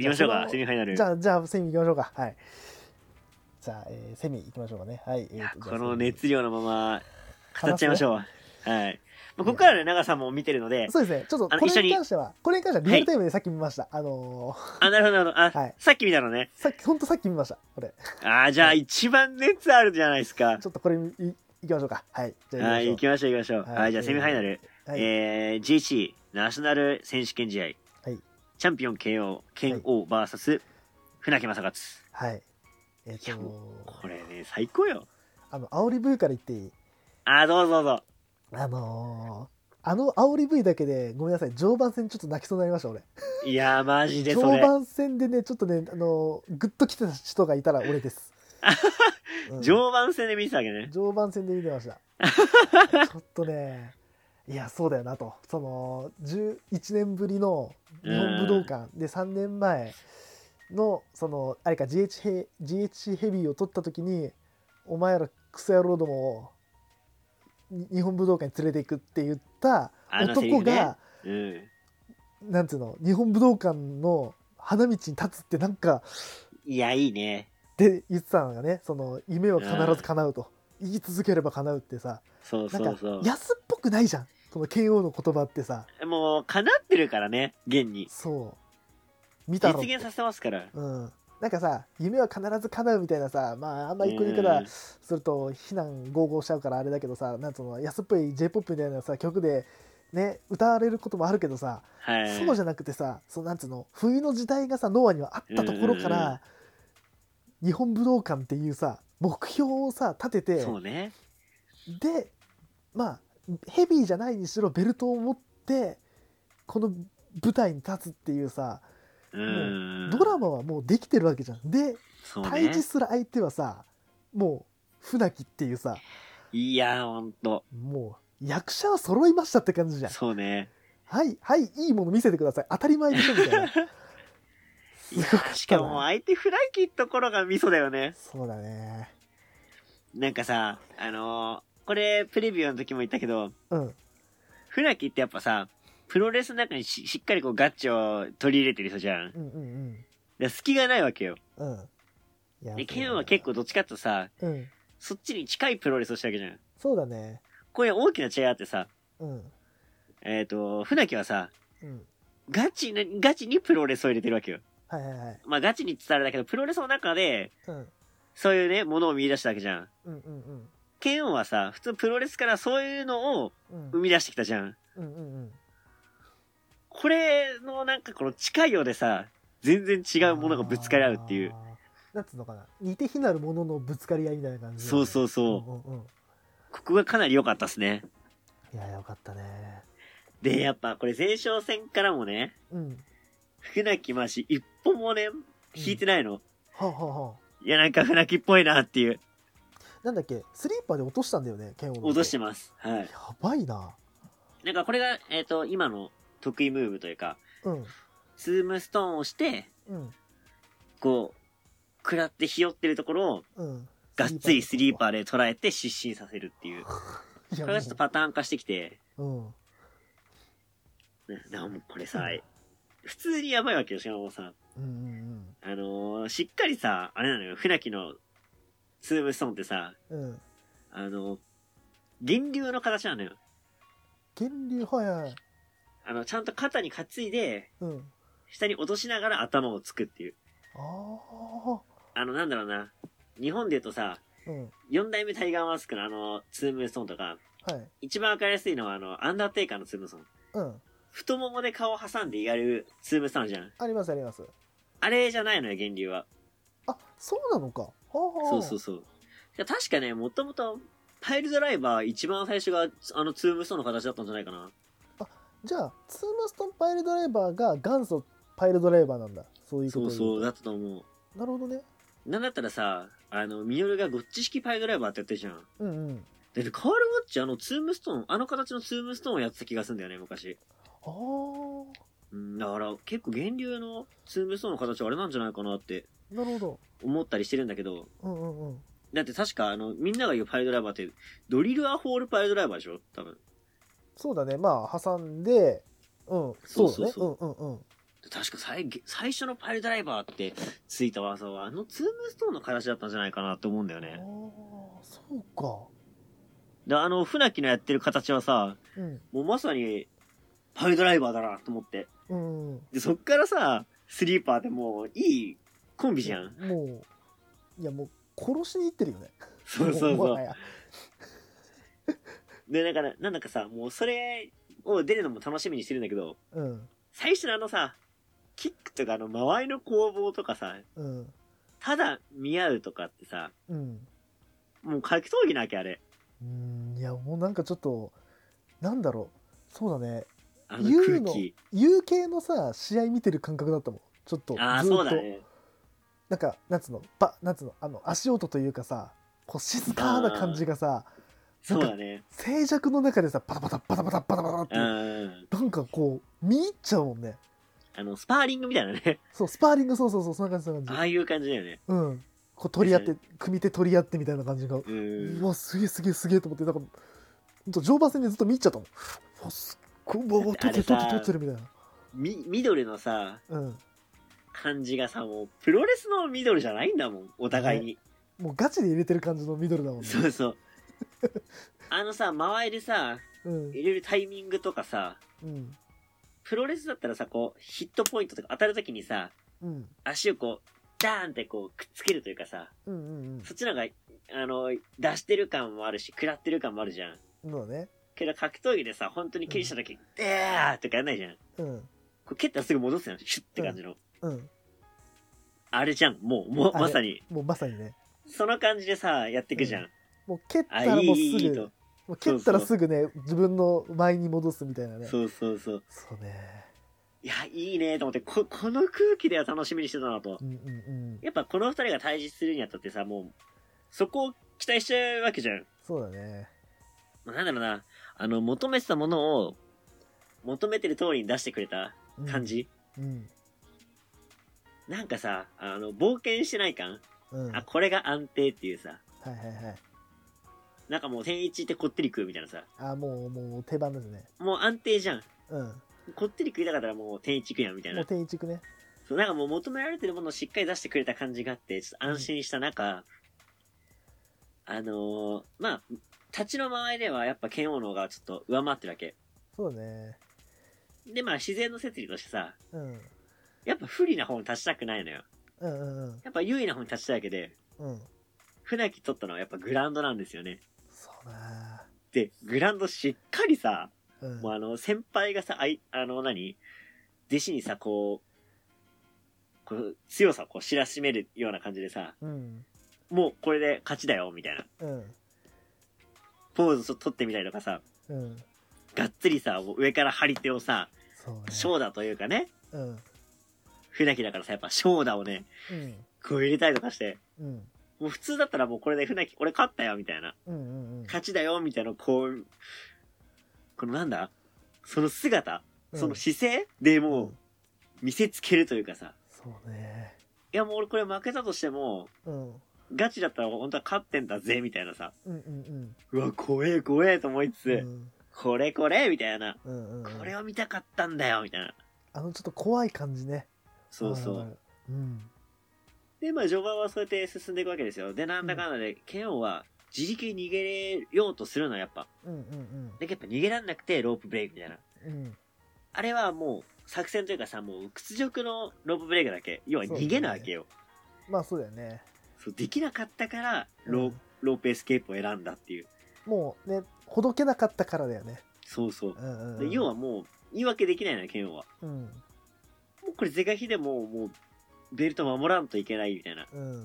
行きましょうか、じゃあそのセミファイナル。じゃあ、じゃあ、セミ行きましょうか。はい。じゃあ、えーセミ行きましょうかね。はい。えいこの熱量のまま、語っちゃいましょう。はい。まあ、ここからね、長さんも見てるので、そうですね。ちょっと、これに関しては、これに関してはリアルタイムでさっき見ました。あのーあ、なるほど、なるほど。あ、はいさっき見たのね。さっき、ほんとさっき見ました。これ。あーじゃあ一番熱あるじゃないですか。ちょっとこれ、い、行きましょうか。はい。じゃあはい、行きましょう行きましょう。はいはい、じゃあセミファイナル。はい。えー、GC、ナショナル選手権試合。はいチャンピオン KO、剣王 VS、船木正勝。はい。えっ、いやとこれね、最高よ。あの、煽り V から言っていい？あー、どうぞどうぞ。あのー、あの煽り V だけで、ごめんなさい、常盤戦ちょっと泣きそうになりました、俺。いやー、マジでそれ。常盤戦でね、ちょっとね、あのー、グッと来てた人がいたら俺です。うん常磐戦で見てたわけね。常磐戦で見てました。ちょっとね、いや、そうだよなと。その、11年ぶりの日本武道館で3年前の、その、あれか、GH ヘ GHC ヘビーを取った時に、お前らクソ野郎どもをに日本武道館に連れていくって言った男が、うん。なんていうの、日本武道館の花道に立つってなんか、いや、いいね。って言ってたのがね、その、夢は必ず叶うと。言い続ければ叶うってさ、そうなんかそうそう。安っぽくないじゃんこの剣王の言葉ってさもう、叶ってるからね、現に。そう見たろ実現させてますから。うんなんかさ夢は必ず叶うみたいなさまああんまりこういう言い方すると非難合々しちゃうからあれだけどさなんつうの安っぽい j p o p みたいなさ曲でね歌われることもあるけどさ、はい。そうじゃなくてさそうなんつうの冬の時代がさノアにはあったところから、日本武道館っていうさ目標をさ立ててそうね。でまあヘビーじゃないにしろベルトを持ってこの舞台に立つっていうさ、うーん。ドラマはもうできてるわけじゃんでね対峙。する相手はさもう船木っていうさいや、ほんと。もう役者は揃いましたって感じじゃんそうね。はいはいいいもの見せてください当たり前でしょみたいな しかも相手フライキーところがミソだよね。そうだねなんかさ、あのーこれプレビューの時も言ったけど、うん。船木ってやっぱさ、プロレスの中にししっかりこうガッチを取り入れてる人じゃん。うんうんで隙がないわけよ。うん。で、ケンは結構どっちかってさ、うん。そっちに近いプロレスをしたわけじゃん。そうだね。これ大きな違いあってさ、うん。えっ、と、船木はさ、うん。ガチな、ガチにプロレスを入れてるわけよ。はいはいはい。まあガチにって言ったらあれだけど、プロレスの中で、うん。そういうね、ものを見出したわけじゃん。うんうんうんケンはさ、普通プロレスからそういうのをうん生み出してきたじゃん。うんうんうんこれのなんかこの近いようでさ、全然違うものがぶつかり合うっていう。なんつうのかな似て非なるもののぶつかり合いみたいな感じね、そうそうそう。うんうんうんここがかなり良かったっすね。いやよかったねで、やっぱこれ前哨戦からもね、うん船木マシ一歩もね、引いてないの。はあ、はあはあ、いや、なんか船木っぽいなっていう。なんだっけスリーパーで落としたんだよね剣を。落としてます。はい。やばいな。なんかこれが、えっ、と、今の得意ムーブというか、うん。ツームストーンをして、うん。こう、食らってひよってるところを、うん。がっつりスリーパーーで捉えて失神させるっていう。これがちょっとパターン化してきて、もうな、なもうこれさ、普通にやばいわけよ、しかもさ。うんうんうん。あのーしっかりさ、あれなのよ、船木のツームストーンってさ、うんうんあの、源流の形なのよ。源流はいはいあの、ちゃんと肩に担いで、うん下に落としながら頭をつくっていう。ああの、なんだろうな。日本で言うとさ、あうん四代目タイガーマスクのあの、ツームストーンとか、はい一番わかりやすいのはあの、アンダーテイカーのツームストーン。うん太ももで顔を挟んでやるツームストーンじゃん。ありますありますあれじゃないのよ、源流は。あそうなのかそうそうそう。確かね、もともと、パイルドライバー一番最初が、あのツームストーンの形だったんじゃないかな。じゃあツームストンパイルドライバーが元祖パイルドライバーなんだそういうことそうそう、うだったと思う。なるほどねなんだったらさ、あの、ミノルがゴッチ式パイルドライバーってやってるじゃん。うんうんだってカール・ウォッチあのツームストーン、あの形のツームストーンをやってた気がするんだよね、昔。ああうん、だから結構源流のツームストーンの形はあれなんじゃないかなってなるほど。思ったりしてるんだけど、うんうんうん。だって確かあの、みんなが言うパイルドライバーって、ドリルアホールパイルドライバーでしょ？多分。そうだね。まあ挟んでうん。そうだね。そうそうう。んうんうん。確か最最初のパイルドライバーってついた技は、あのツームストーンの形だったんじゃないかなって思うんだよああね。そうか。で、あの、船木のやってる形はさ、うん。もうまさに、パイルドライバーだなと思って。うんうん。で、そっからさ、スリーパーでもう、いいコンビじゃん。もういやもう殺しに行ってるよねそうそうそう。で、だから、なんだかさ、もうそれを出るのも楽しみにしてるんだけど、うん最初のあのさ、キックとかあの、周りの攻防とかさ、うんただ見合うとかってさ、うんもう格闘技なわけあれ。うんいやもうなんかちょっとなんだろうそうだねあの空気。有形のさ試合見てる感覚だったもんちょっとずああ、そうだね。なんかなんつうのばなんつうのあの足音というかさこう静かな感じがさそうだね。静寂の中でさパタパタパタパタパタパタってうん。なんかこう見入っちゃうもんねあの、スパーリングみたいなね。そうスパーリングそうそうそうそんな感じそんなあ感あいう感じだよね。じうんこう取り合って組手取り合ってみたいな感じがう。うんわすげえすげえすげえと思ってなんかほんと常磐戦でずっと見入っちゃったもんうわすっごいうわ取ってる取ってる取ってるみたいなみ、ミドルのさ、うん感じがさ、もう、プロレスのミドルじゃないんだもん。お互いに。もうガチで入れてる感じのミドルだもんねそうそう。あのさ、周りでさ、うん入れるタイミングとかさ、うんプロレスだったらさ、こう、ヒットポイントとか当たるときにさ、うん足をこう、ダーンってこう、くっつけるというかさ、うんうんそっちの方が、あの、出してる感もあるし、食らってる感もあるじゃん。うんそうだねけど格闘技でさ、本当に蹴りしたとき、えーとかやんないじゃん。うんこう蹴ったらすぐ戻すやん。シュッって感じの。うんあれじゃん。もう、もう、あれまさに。もうまさにねその感じでさ、やっていくじゃん。もう蹴ったあ、いい、らもうすいい、いいぐと。もう蹴ったらすぐね自分の前に戻すみたいなねそうそうそう。そうねいや、いいねと思って、こ、この空気では楽しみにしてたなとう。んうんうんやっぱこの二人が対峙するにあたってさ、もう、そこを期待しちゃうわけじゃん。そうだねまあなんだろうな、あの、求めてたものを、求めてる通りに出してくれたうん感じ？うんなんかさ、あの、冒険してない感？うん。あ、これが安定っていうさ、はいはいはい。なんかもう天一ってこってり食うみたいなさ、あもうもう定番ですね。もう安定じゃん。うん。もこってり食いたかったらもう天一食うやんみたいうな。天一くね。そう、なんかもう求められてるものをしっかり出してくれた感じがあって、ちょっと安心した中、あのーまあ、立ちの周りではやっぱ剣王の方がちょっと上回ってるわけ。そうだね。で、まあ自然の摂理としてさ、うんやっぱ不利な方に立ちたくないのよ。うんうんうん。やっぱ優位な方に立ちたいわけで、うん。船木取ったのはやっぱグラウンドなんですよね。そうだで、グラウンドしっかりさ、うん。もうあの、先輩がさ、あい、あの何、弟子にさ、こう、こう強さをこう知らしめるような感じでさ、うん。もうこれで勝ちだよ、みたいな。うん。ポーズを取ってみたりとかさ、うん。がっつりさ、もう上から張り手をさ、そうね。長打というかね、うん船木だからさ、やっぱ長打をね、うん。こう入れたりとかして、うん。もう普通だったらもうこれで船木、俺勝ったよ、みたいな。うんうんうん。勝ちだよ、みたいな、こう、このなんだその姿、その姿勢でもう見せつけるというかさ、そうね。いやもう俺これ負けたとしても、うん。ガチだったら本当は勝ってんだぜ、みたいなさ、うんうん。うわ、怖え怖えと思いつつ、うん。これこれみたいな、うんうんうん。これを見たかったんだよ、みたいな。あのちょっと怖い感じねそうそう。うんで、まあ序盤はそうやって進んでいくわけですよ。で、なんだかんだで、拳王は自力で逃げれようとするのはやっぱ。うんうんだけどやっぱ逃げらんなくてロープブレイクみたいな。うんうんあれはもう作戦というかさ、もう屈辱のロープブレイクだけ。要は逃げなわけよ。まあそうだよねそう、できなかったから、ロー、うんロープエスケープを選んだっていう。もうねほどけなかったからだよねそうそう。うんうんうんで要はもう、言い訳できないのよ、拳王は。うんこれ是が非でも、もう、ベルト守らんといけないみたいな。うん。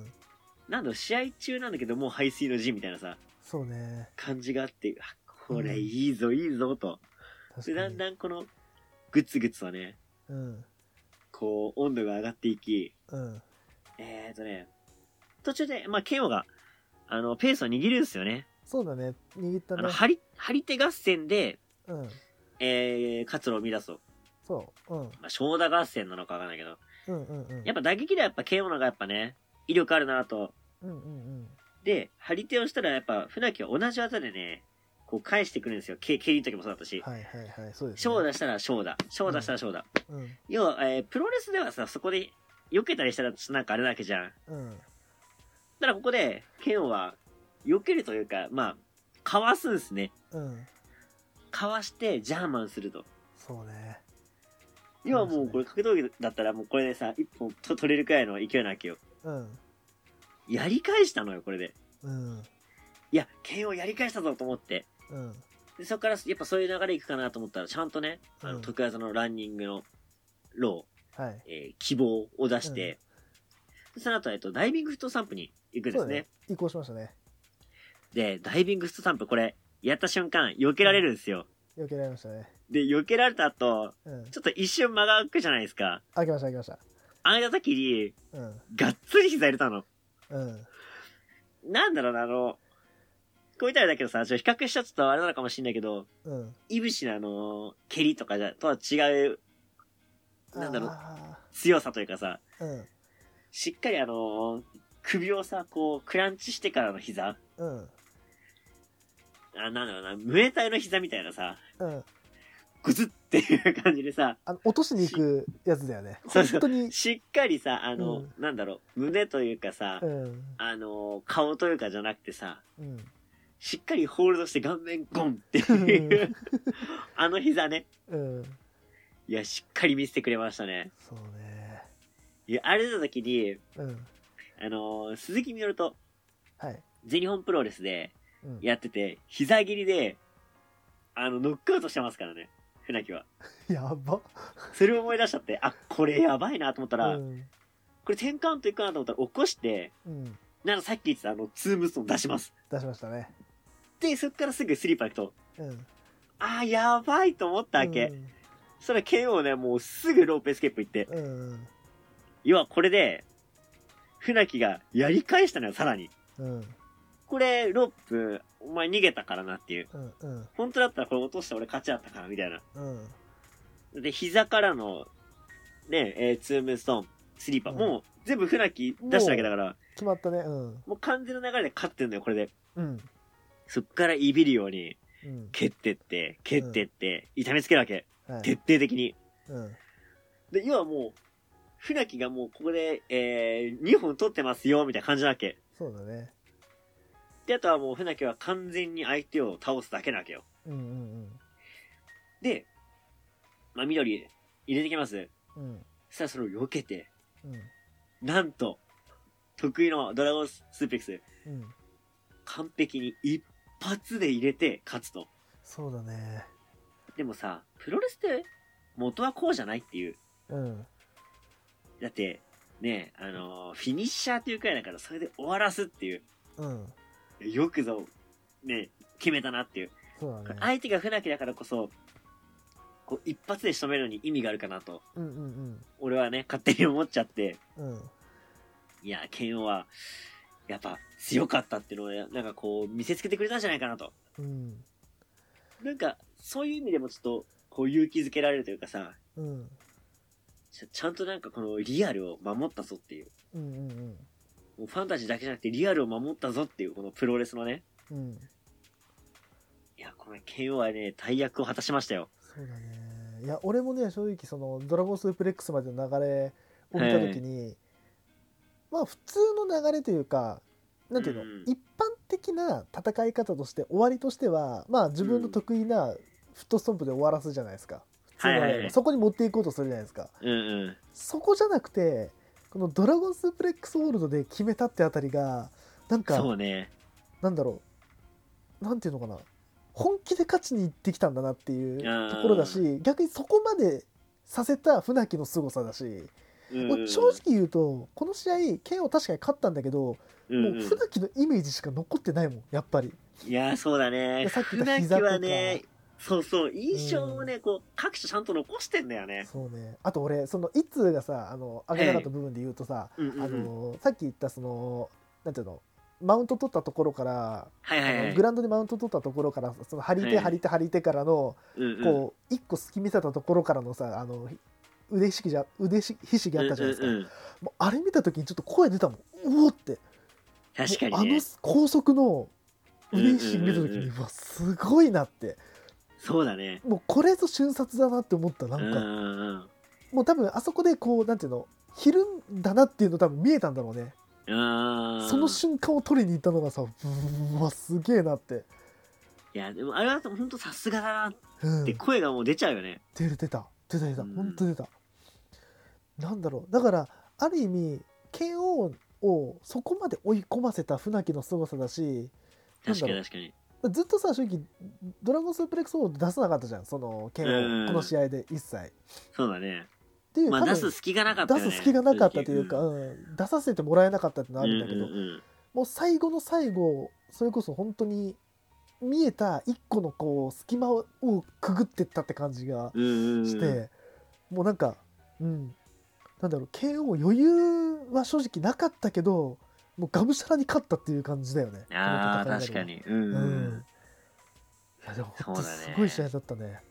なんだろう、試合中なんだけど、もう排水の陣みたいなさ、そうね。感じがあって、あ、これいいぞ、いいぞ、と。で、だんだんこの、グツグツとね、うんこう、温度が上がっていき、うん。えーとね、途中で、まあ、ケンオが、あの、ペースを握るんですよね。そうだね。握ったね。あの、張り、張り手合戦で、うん。えー、活路を生み出すと。そううんまあ、長打合戦なのかわかんないけど。うんうんうんやっぱ打撃ではやっぱケンオのがやっぱね、威力あるなと。うんうんうんで、張り手をしたらやっぱ、船木は同じ技でね、こう返してくるんですよ。蹴蹴りの時もそうだったし。はいはいはいそうです、ね、小出したら小だ。小出したら小だ。うん要は、えープロレスではさ、そこで避けたりしたらなんかあれだけじゃん。うんただここで、ケンオは、避けるというか、まあ、かわすんすね。うんかわして、ジャーマンすると。そうね要はもうこれ格闘技だったらもうこれでさ、一本と取れるくらいの勢いなわけよ。うん。やり返したのよ、これで。うん。いや、ケンオやり返したぞと思って。うん。で、そこからやっぱそういう流れいくかなと思ったら、ちゃんとね、あの、うん。徳技のランニングの、ロはい。ー、えー希望を出して、その後、えっと、ダイビングフットサンプに行くんですね。そうだね。移行しましたね。で、ダイビングフットサンプ、これ、やった瞬間、避けられるんですよ。避けられましたねで、避けられた後、うん。ちょっと一瞬間が空くじゃないですか。開けました開けました。あげた時に、うん。がっつり膝入れたの。うん。なんだろうな、あの、こういったらだけどさ、ちょっと比較しちゃっとあれなのかもしんないけど、うん。いぶしのあの、蹴りとかじゃ、とは違うなんだろうあ強さというかさ、ーうん。しっかりあの、首をさ、こう、クランチしてからの膝。うん。あ、なんだろうな、ムエタイの膝みたいなさ、うんグズっていう感じでさ、あの落としに行くやつだよね。そうそう。本当に。しっかりさ、あの、うん。なんだろう、胸というかさ、うん。あの、顔というかじゃなくてさ、うん。しっかりホールドして顔面ゴンっていう、あの膝ね。うん。いや、しっかり見せてくれましたね。そうね。いや、あれ出た時に、うん。あのー鈴木みのるとはい。全日本プロレスでうん。やってて、膝切りで、あの、ノックアウトしてますからね。船木は。やばそれを思い出しちゃって、あ、これやばいなと思ったら、うんこれ10カウントいくかなと思ったら起こして、うんなんかさっき言ってたあの、ツームストーン出します。出しましたねで、そっからすぐスリーパー行くと、うんあー、やばいと思ったわけ。うんそしたら 拳王ね、もうすぐロープエスケープ行って、うん要はこれで、船木がやり返したのよ、さらに。うんこれ、ロープ、お前逃げたからなっていう。うんうん本当だったらこれ落として俺勝ちだったから、みたいな。うんで、膝からの、ね、えーツームストーン、スリーパー、うんもう全部船木出したわけだから、決まったねうんもう完全な流れで勝ってんのよ、これで。うんそっからいびるように、うん蹴ってって、蹴ってって、痛めつけるわけ。はい徹底的に。うんで、要はもう、船木がもうここで、えー、2本取ってますよ、みたいな感じなわけ。そうだねで、あとはもう船木は完全に相手を倒すだけなわけよ。うんうんで、まあ、緑入れてきます。うんうんそしたらそれを避けて、うんなんと、得意のドラゴンスープレックス、うん完璧に一発で入れて勝つと。そうだねでもさ、プロレスって元はこうじゃないっていう。うんだって、ね、あのーフィニッシャーっていうくらいだからそれで終わらすっていう。うんよくぞ、ね、決めたなっていう。そうだね。相手が船木だからこそ、こう一発で仕留めるのに意味があるかなと、うんうん俺はね、勝手に思っちゃって、うん。うんいや、ケンオは、やっぱ強かったっていうのをね、なんかこう見せつけてくれたんじゃないかなと。うん。なんか、そういう意味でもちょっと、こう勇気づけられるというかさ、うん。ちゃんとなんかこのリアルを守ったぞっていう。うんうんもうファンタジーだけじゃなくてリアルを守ったぞっていう、このプロレスのね。うん。いや、このケンオはね、大役を果たしましたよ。そうだね。いや俺もね正直そのドラゴンスープレックスまでの流れを見た時に、まあ普通の流れというかなんていうの、うん。一般的な戦い方として終わりとしてはまあ自分の得意なフットストンプで終わらすじゃないですか。普通のはいはいはい。そこに持っていこうとするじゃないですか。うんうん。そこじゃなくてこのドラゴンスープレックスホールドで決めたってあたりがなんかそうね。なんだろう。なんていうのかな。本気で勝ちに行ってきたんだなっていうところだし逆にそこまでさせた船木の凄さだし、うん。正直言うとこの試合剣を確かに勝ったんだけど、うんうん。もう船木のイメージしか残ってないもんやっぱり。いやー、そうだね。でさっき言った膝とか。はね、そうそう、印象をね、こう、各所ちゃんと残してんだよね。そうね。あと俺その一通がさあの上げなかった部分で言うとさ、うんうんうん。あのさっき言ったそのなんていうのマウント取ったところから、はいはいグラウンドでマウント取ったところからその張り手はい。張り手張り手からの、うんうん、こう一個隙見せたところからのさあの腕ひしぎじゃ腕ひしぎあったじゃないですか、うんうんうん。もうあれ見た時にちょっと声出たもん。うおって。確かもうあのにね。高速の嬉しい見た時うんうんうんにうわすごいなってそうだね。もうこれぞ瞬殺だなって思ったなか。うんんうんうん。もう多分あそこでこうなんていうのひるんだなっていうの多分見えたんだろうね。あその瞬間を取りに行ったのがさうわすげえなって、いや、でもあれは本当さすがだなうん、って声がもう出ちゃうよね。出る出た。出た出た。うん。本当出た、なんだろう。だからある意味剣王をそこまで追い込ませた船木の凄さだし確かに確かに。ずっとさ正直ドラゴンスープレックス王出さなかったじゃんその剣うん。王この試合で一切。そうだね。っていう、まあ出す隙がなかったよね。出す隙がなかったというか、正うん出させてもらえなかったってのはあ直るんだけど、うんうんうん。もう最後の最後それこそ本当に見えた一個のこう隙間をくぐってったって感じがうんうんうん。して、もうなんかうん。なんだろう KO 余裕は正直なかったけどもうがむしゃらに勝ったっていう感じだよね。ああ、確かに。うん。ううん。んいやでも本当すごい試合だったね。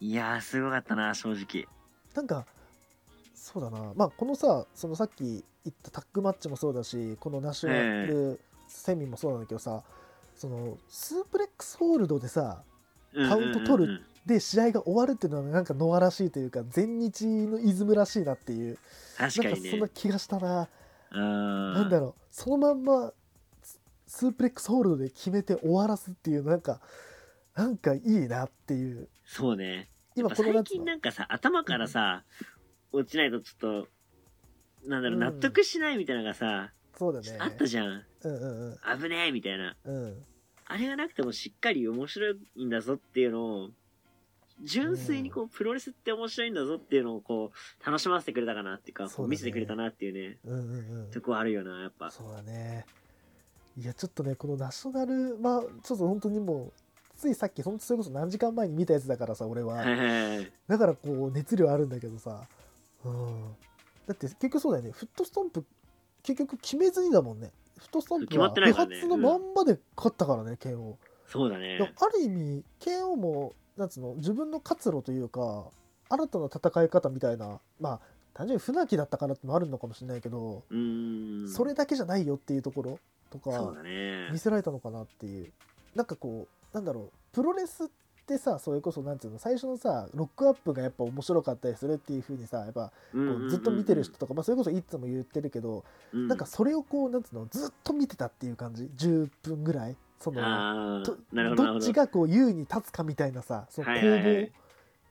いやー、すごかったな、正直。なんかそうだな。まあこのさそのさっき言ったタッグマッチもそうだしこのナショナルセミもそうなんだけどさ、そのスープレックスホールドでさカウント取るで試合が終わるっていうのはなんかノアらしいというか全日のイズムらしいなっていう。確かにね。なんかそんな気がしたな、ななんだろう。そのまんまススープレックスホールドで決めて終わらすっていうなんかなんかいいなっていう。そうね。今この夏の。近なんかさ、頭からさ、落ちないとちょっと、なんだろう、うん。納得しないみたいなのがさ、そうだね。あったじゃん。うんうんうん。危ねえみたいな。うん。あれがなくてもしっかり面白いんだぞっていうのを、純粋にこう、プロレスって面白いんだぞっていうのをこう、楽しませてくれたかなっていうか、こそうだね。う見せてくれたなっていうね、うんうんうん。とこあるよな、やっぱ。そうだね。いやちょっとねこのナショナルまあちょっと本当にもうついさっきほんとそれこそ何時間前に見たやつだからさ俺は。はいはいはい。だからこう熱量あるんだけどさ。うん。だって結局そうだよね。フットストンプ結局決めずにだもんね。フットストンプ決まは不ってないからね。発のまんまで勝ったからね KO そうだね。ある意味 KO もなんつうの自分の活路というか新たな戦い方みたいなまあ単純に船木だったからってのもあるのかもしれないけど。それだけじゃないよっていうところとか見。せられたのかなっていう。なんかこうなんだろうプロレスってさそれこそなんていうの最初のさロックアップがやっぱ面白かったりするっていう風にさやっぱこうずっと見てる人とか、まあ、それこそいつも言ってるけど、うん、なんかそれをこうなんつうのずっと見てたっていう感じ。10分ぐらいそのど、ど。どっちがこう優位に立つかみたいなさその攻防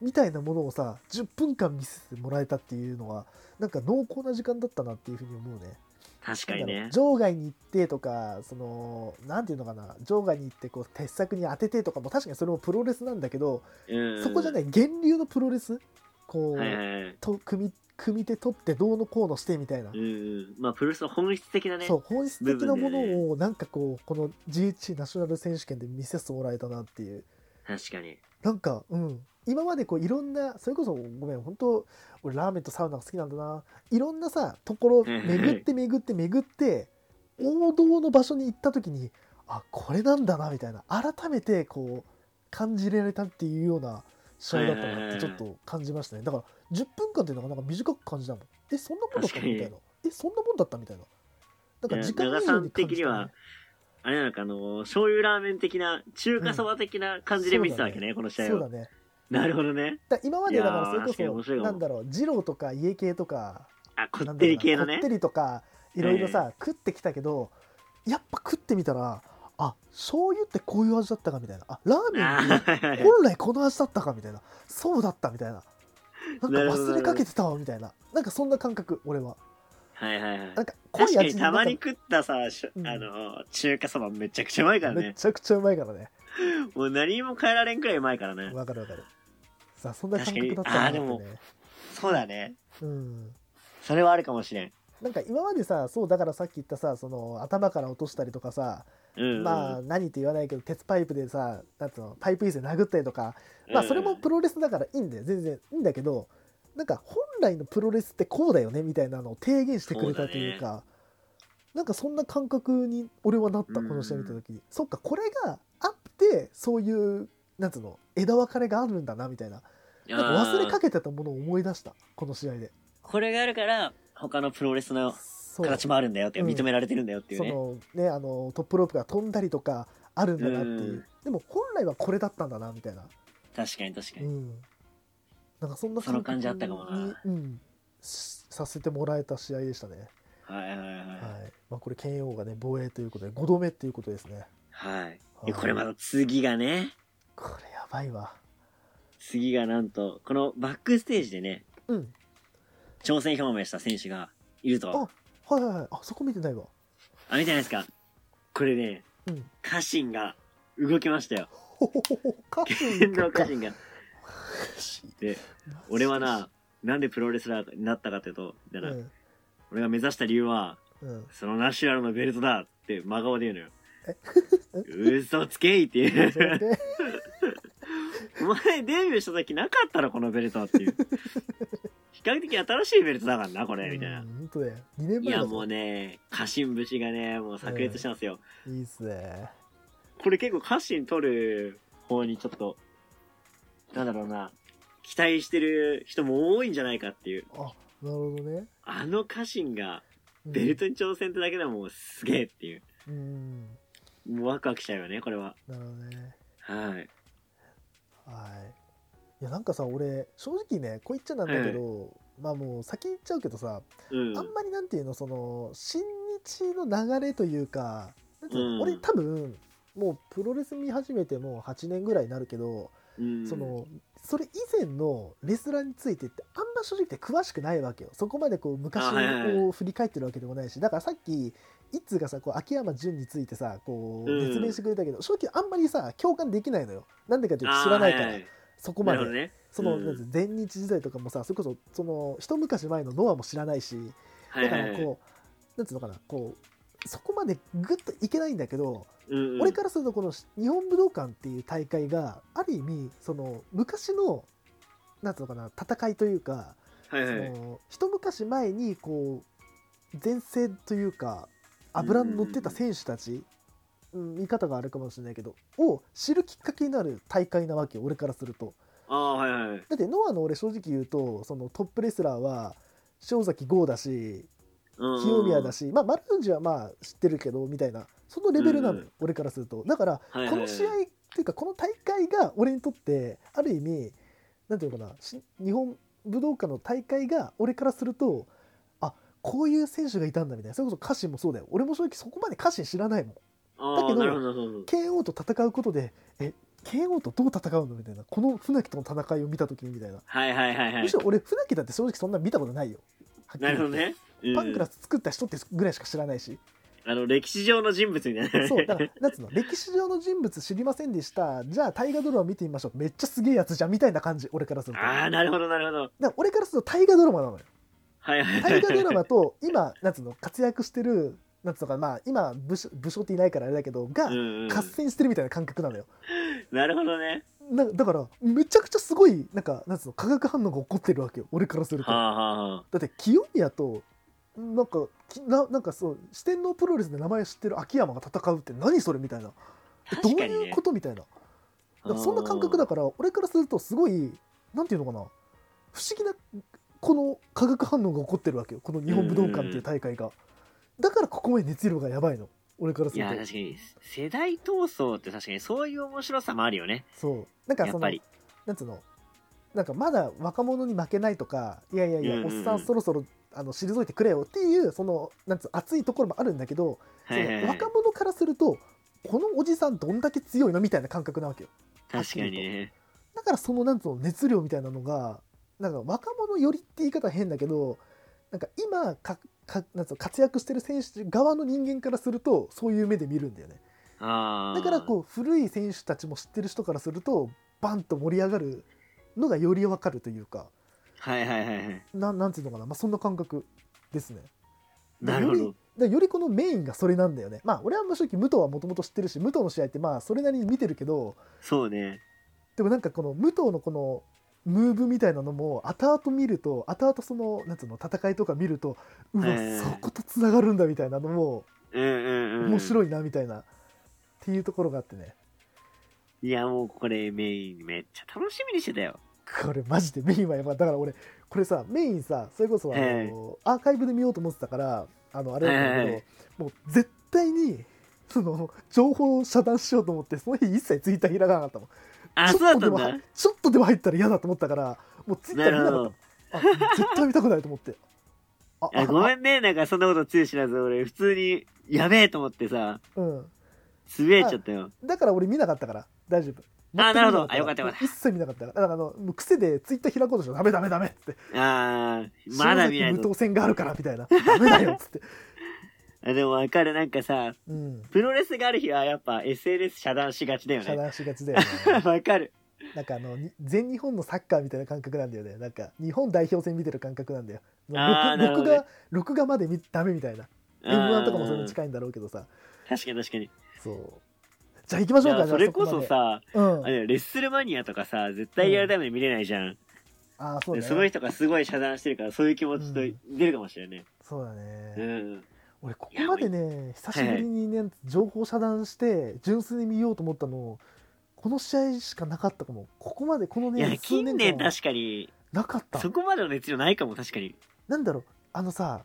みたいなものをさ10分間見せてもらえたっていうのはなんか濃厚な時間だったなっていうふうに思うね。確かにね。場外に行ってとかそのなんていうのかな場外に行ってこう鉄柵に当ててとかも確かにそれもプロレスなんだけど、うんそこじゃない源流のプロレスこう、はいはいはい。と組み組み手取ってどうのこうのしてみたいな、うんうん。まあ、プロレスの本質的なね。そう本質的なものをなんかこうこの GHC ナショナル選手権で見せてもらえたなっていう確かに。なんかうん今までこういろんなそれこそごめん本当俺ラーメンとサウナが好きなんだないろんなさところ巡って巡って巡って王道の場所に行った時にあこれなんだなみたいな改めてこう感じられたっていうような試合だったなってちょっと感じましたね。だから10分間っていうのがなんか短く感じたもん。えそんなもんだった確かにみたいな。えそんなもんだったみたいな。なんか時間以上に感じた、的にはね、あれなんかあの、醤油ラーメン的な、中華そば的な感じで見てたわけね、この試合を。そうだね。なるほどね。だ今までだからそれこそなんだろう二郎とか家系とかあ、こってり系のね。こって。りとかいろいろさ、食ってきたけどやっぱ食ってみたらあ醤油ってこういう味だったかみたいな。あラーメン本来この味だったかみたいな。そうだったみたいな。なんか忘れかけてたわみたいな。なんかそんな感覚俺は。はいはいはい。なんか濃い味た。まに食ったさ、うん。あの、中華そばめちゃくちゃうまいからめね。ちゃくちゃうまいからね。もう何も変えられんくらいうまいからね。わかるわかる。さあそんな感覚だったなって確かに。あね。そうだね。うん。それはあるかもしれん。なんか今までさそうだからさっき言ったさその頭から落としたりとかさ。まあ何って言わないけど鉄パイプでさなんのパイプ椅子で殴ったりとかまあうん。それもプロレスだからいいんだよ。全然いいんだけどなんか本来のプロレスってこうだよねみたいなのを提言してくれたというかなんかそんな感覚に俺はなったうん。この試合見た時に。そっかこれがあってそういうなんつうの枝分かれがあるんだなみたいな。なんか忘れかけけてたものを思い出したこの試合で。これがあるから、他のプロレスの形もあるんだよって、うん。認められてるんだよっていうね。そのねあのトップロープが飛んだりとかあるんだなっていう、うん。でも本来はこれだったんだなみたいな、確かに確かに。うん、なんかそんなその感じあったかもな。にうん、しさせてもらえた試合でしたね、はいはいはい。はい。まあ、これ剣王がね防衛ということで5度目っていうことですね。はい。い。やこれまた次がね、これやばいわ。次がなんと、このバックステージでね、うん。挑戦表明した選手がいると。あはいはいはい。あそこ見てないわ。あ、見てないですか？これね、うん。家臣が動きましたよ。ほほほほ。カフ剣道ェ家臣が。で、俺はな、なんでプロレスラーになったかというと、みたい。な、うん。俺が目指した理由は、うん。そのナシュラルのベルトだって真顔で言うのよ。え？嘘つけいっていう。それでお前デビューした時なかったろ、このベルトっていう。比較的新しいベルトだからな、これ、みたいなうん。本当だよ2年いや、前だぞもうね、家臣節がね、もう炸裂してますよ。いいっすねこれ結構家臣取る方にちょっと、なんだろうな、期待してる人も多いんじゃないかっていう。あなるほどねあの家臣がうんベルトに挑戦ってだけでもすげえっていう。うんもうワクワクしちゃうよね、これは。なるほどねはい。はい。いやなんかさ俺正直ねこう言っちゃなんだけど、まあもう先言っちゃうけどさ、うん。あんまりなんていうのその新日の流れというかうん。俺多分もうプロレス見始めてもう8年ぐらいになるけど、うん、そのそれ以前のレスラーについてってあんま正直詳しくないわけよ。そこまでこう昔を振り返ってるわけでもないしだからさっき一通がさこう秋山純についてさこううん。説明してくれたけど、正直あんまりさ共感できないのよ。なんでかっていうと知らないから、そこまで、ね。その、前日時代とかもさそれこそその一昔前のノアも知らないしだかはいはい。はい。らこう、なんつうのかなこうそこまでグッといけないんだけど、うんうん俺からするとこの日本武道館っていう大会がある意味その昔のなんつうのかな戦いというか、はいはい。その一昔前にこう前世というか油の乗ってた選手たち、うん、見方があるかもしれないけどを知るきっかけになる大会なわけよ俺からすると。ああ、はいはい。だってノアの俺正直言うとそのトップレスラーは塩崎豪だしうん清宮だし、まあ丸藤はまあ知ってるけどみたいなそのレベルなの俺からすると。だからこの試合っていうかこの大会が俺にとってある意味なんていうのかなし日本武道館の大会が俺からするとあこういう選手がいたんだみたいな。それこそ家臣もそうだよ。俺も正直そこまで家臣知らないもん。だけど。KO と戦うことでえ KO とどう戦うのみたいなこの船木との戦いを見た時にみたいな、はいはいはいはい。むし。ろ俺船木だって正直そんな見たことないよ。なるほどね。うんパンクラス作った人ってぐらいしか知らないし、あの、歴史上の人物みたいな。そうだからなんつうの歴史上の人物知りませんでしたじゃあ大河ドラマ見てみましょうめっちゃすげえやつじゃんみたいな感じ俺からするとああ、なるほど、なるほど。ら俺からすると大河ドラマなのよはいはいはい。大河ドラマと今なんつうの活躍してるなんつうのかなまあ今武将武将っていないからあれだけどがうんうん合戦してるみたいな感覚なのよなるほどね。なだからめちゃくちゃすごいなんかなんつうの化学反応が起こってるわけよ俺からするとはあはあはあ。だって清宮となんかきななんかそう四天王プロレスで名前知ってる秋山が戦うって何それみたいな。どういうこ。とみたいな。だからそんな感覚だから俺からするとすごいなんていうのかな。不思議なこの化学反応が起こってるわけよ。この日本武道館っていう大会が。だからここまで熱量がやばいの。俺からすいや、ると確かに、世代闘争って確かにそういう面白さもあるよね。そう。なんかそのやっぱり。なんつうの。なんかまだ若者に負けないとかいやいやいや、おっさんそろそろあの退いてくれよっていうそのなんつう熱いところもあるんだけど、はいはいはいその。若者からするとこのおじさんどんだけ強いのみたいな感覚なわけよ確かにね。だからそのなんつうの熱量みたいなのがなんか若者寄りって言い方は変だけどなんか今かかなんつうの活躍してる選手側の人間からするとそういう目で見るんだよねあ。だからこう古い選手たちも知ってる人からするとバンと盛り上がるのがより分かるというかはいはいはいはい。ななんていうのかな、まあ、そんな感覚ですねなるほど。よりだからよりこのメインがそれなんだよねまあ俺は正直武藤はもともと知ってるし武藤の試合ってまあそれなりに見てるけどそうね。でもなんかこの武藤のこのムーブみたいなのも後々見ると後々そのなんつうの戦いとか見るとうわ、えーそことつながるんだみたいなのもうんうんうん。面白い。いなみたいな、っていうところがあってねいや、もうこれメインめっちゃ楽しみにしてたよ。これマジでメインはやばい。だから俺これさメインさそれこそあの、ええ。アーカイブで見ようと思ってたからあのあれだったんだけど、はいはいはいもう絶対にその情報を遮断しようと思ってその日一切ツイッター開かなかったもん。あ、ちそうだったんだ。ょっとでも入。ちょっとでも入ったら嫌だと思ったからもうツイッター見なかった。あ絶対見たくないと思って。ああごめんね、なんかそんなことつゆ知らず、俺普通に、やべえと思ってさ、うん。つぶやいちゃったよ。だから俺見なかったから大丈夫あなるほど。あよかったよかった。一切見なかった。からだからあのもう癖でツイッター開こうとしてダメダメダメっつって。あー、まだ見ないと。無当選があるからみたいな。ダメだよっつって。あ でもわかる、なんかさ、うん。プロレスがある日はやっぱ SNS 遮断しがちだよね。遮断しがちだよね。わかる。なんかあのに全日本のサッカーみたいな感覚なんだよね。なんか日本代表戦見てる感覚なんだよ。あーなるほどね。録が録画まで見ダメみたいな。M1 とかもそれにい。近いんだろうけどさ。確かに確かに。そうじゃあ行きましょうかそれこそさ、あこまで。あれレッスルマニアとかさ、絶対リアルタイムで見れないじゃん。うんあーそうだね。でその人がすごい遮断してるから、そういう気持ちとうん出るかもしれないね。そうだね、うん。俺ここまでね久しぶりにね情報遮断して純粋に見ようと思ったのこの試合しかなかったかも。ここまでこのいや近年間年確かに、なかった。そこまでの熱量ないかも、確かに。なんだろう。あのさ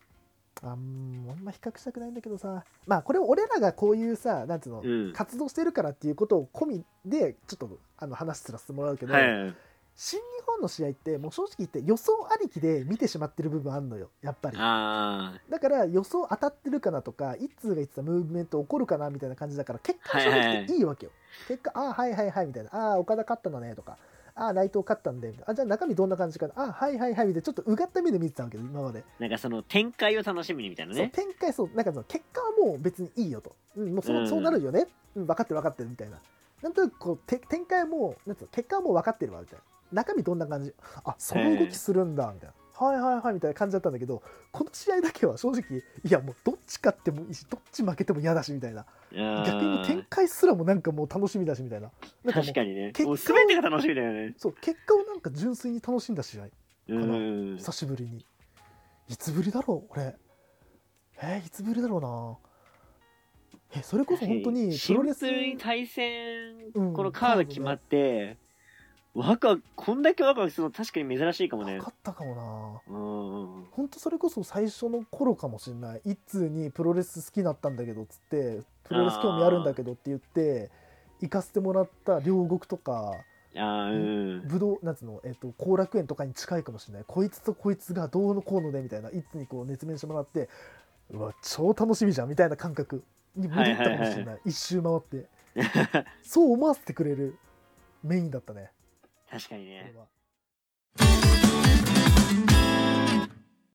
あんあんま比較したくないんだけどさ。まあこれ俺らがこういうさなんつうの、うん。活動してるからっていうことを込みでちょっとあの話すらせてもらうけど、はい。新日本の試合ってもう正直言って予想ありきで見てしまってる部分あるのよやっぱり。あだから予想当たってるかなとか一通が言ってたムーブメント起こるかなみたいな感じだから結果正直言っていいわけよ、結果ああはいはいはいみたいな。ああ岡田勝ったのねとかああ内藤勝ったんであじゃあ中身どんな感じかな。ああはいはいはい。みたいな。ちょっとうがった目で見てたわけど今まで、ー。なんかその展開を楽しみにみたいなね。展開そう。なんかその結果はもう別にいいよと、うん、もうそう,、うん。そうなるよね、うん、分かってる分かってるみたいな。なんとなくこうて展開はもうなんつうの結果はもう分かってるわみたいな。中身どんな感じ？あその動きするんだみたいな、はいはいはいみたいな感じだったんだけどこの試合だけは正直いやもうどっち勝ってもいいしどっち負けても嫌だしみたいな。逆に展開すらもなんかもう楽しみだしみたいな。なんか確かにね。結果全てが楽しみだよね。そう結果をなんか純粋に楽しんだ試合うん。久しぶりに。いつぶりだろう俺。えーいつぶりだろうな。えそれこそ本当にプロレス対戦、うんこのカード決まって、ワクワク、こんだけワクワクするの確かに珍しいかもね。な。かったかもな。うん。本当それこそ最初の頃かもしれない。一通にプロレス好きだったんだけどっつってプロレス興味あるんだけどって言って行かせてもらった両国とかああ、うん。武道なんつうの？えっ、と後楽園とかに近いかもしれない。こいつとこいつがどうのこうのでみたいな一通にこう熱弁してもらってうわ超楽しみじゃんみたいな感覚に戻ったかもしれない,、一周回って。そう思わせてくれるメインだったね確かにね。